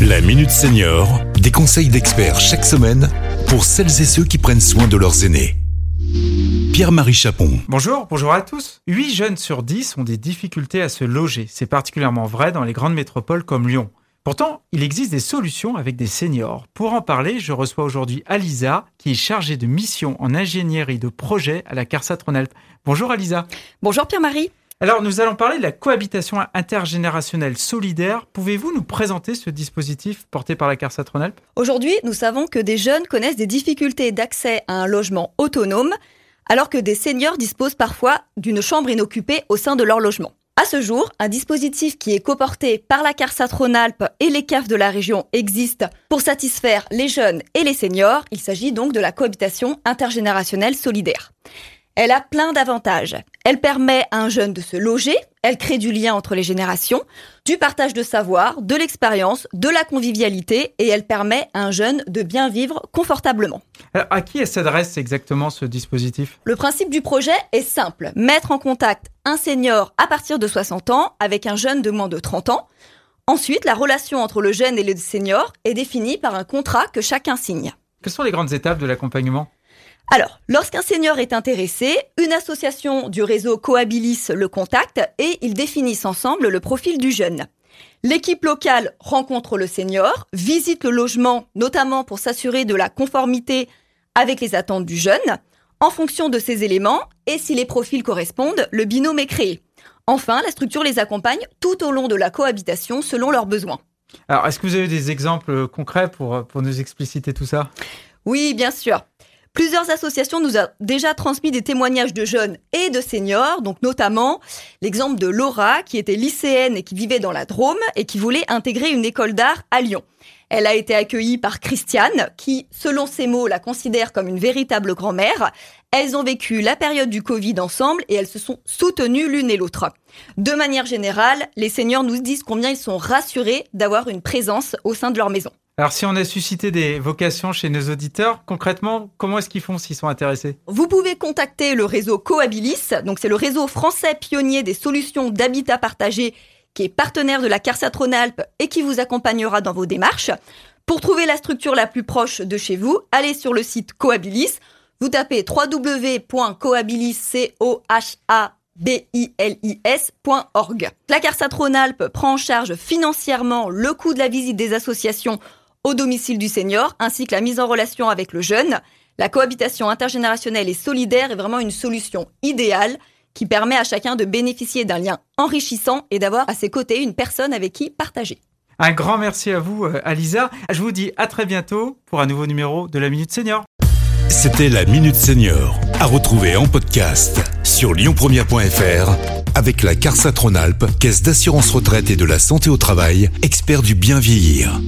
La Minute Senior, des conseils d'experts chaque semaine pour celles et ceux qui prennent soin de leurs aînés. Pierre-Marie Chapon. Bonjour, bonjour à tous. 8 jeunes sur 10 ont des difficultés à se loger. C'est particulièrement vrai dans les grandes métropoles comme Lyon. Pourtant, il existe des solutions avec des seniors. Pour en parler, je reçois aujourd'hui Alisa, qui est chargée de mission en ingénierie de projet à la CARSAT Rhône-Alpes. Bonjour Alisa. Bonjour Pierre-Marie. Alors, nous allons parler de la cohabitation intergénérationnelle solidaire. Pouvez-vous nous présenter ce dispositif porté par la CARSAT Rhône-Alpes Aujourd'hui, nous savons que des jeunes connaissent des difficultés d'accès à un logement autonome, alors que des seniors disposent parfois d'une chambre inoccupée au sein de leur logement. À ce jour, un dispositif qui est coporté par la CARSAT Rhône-Alpes et les CAF de la région existe pour satisfaire les jeunes et les seniors. Il s'agit donc de la cohabitation intergénérationnelle solidaire. Elle a plein d'avantages. Elle permet à un jeune de se loger, elle crée du lien entre les générations, du partage de savoir, de l'expérience, de la convivialité et elle permet à un jeune de bien vivre confortablement. Alors, à qui s'adresse exactement ce dispositif? Le principe du projet est simple. Mettre en contact un senior à partir de 60 ans avec un jeune de moins de 30 ans. Ensuite, la relation entre le jeune et le senior est définie par un contrat que chacun signe. Quelles sont les grandes étapes de l'accompagnement? Alors, lorsqu'un senior est intéressé, une association du réseau Coabilis le contacte et ils définissent ensemble le profil du jeune. L'équipe locale rencontre le senior, visite le logement, notamment pour s'assurer de la conformité avec les attentes du jeune. En fonction de ces éléments, et si les profils correspondent, le binôme est créé. Enfin, la structure les accompagne tout au long de la cohabitation selon leurs besoins. Alors, est-ce que vous avez des exemples concrets pour, pour nous expliciter tout ça? Oui, bien sûr. Plusieurs associations nous ont déjà transmis des témoignages de jeunes et de seniors, donc notamment l'exemple de Laura, qui était lycéenne et qui vivait dans la Drôme et qui voulait intégrer une école d'art à Lyon. Elle a été accueillie par Christiane, qui, selon ses mots, la considère comme une véritable grand-mère. Elles ont vécu la période du Covid ensemble et elles se sont soutenues l'une et l'autre. De manière générale, les seniors nous disent combien ils sont rassurés d'avoir une présence au sein de leur maison. Alors, si on a suscité des vocations chez nos auditeurs, concrètement, comment est-ce qu'ils font s'ils sont intéressés? Vous pouvez contacter le réseau Coabilis, donc c'est le réseau français pionnier des solutions d'habitat partagé qui est partenaire de la CARSAT Rhône-Alpes et qui vous accompagnera dans vos démarches. Pour trouver la structure la plus proche de chez vous, allez sur le site Coabilis. Vous tapez www.coabilis.org. La CARSAT Rhône-Alpes prend en charge financièrement le coût de la visite des associations au domicile du senior, ainsi que la mise en relation avec le jeune. La cohabitation intergénérationnelle et solidaire est vraiment une solution idéale qui permet à chacun de bénéficier d'un lien enrichissant et d'avoir à ses côtés une personne avec qui partager. Un grand merci à vous, euh, Alisa. Je vous dis à très bientôt pour un nouveau numéro de la Minute Senior. C'était la Minute Senior, à retrouver en podcast sur lyonpremière.fr avec la CARSA Rhône-Alpes, Caisse d'assurance retraite et de la santé au travail, expert du bien vieillir.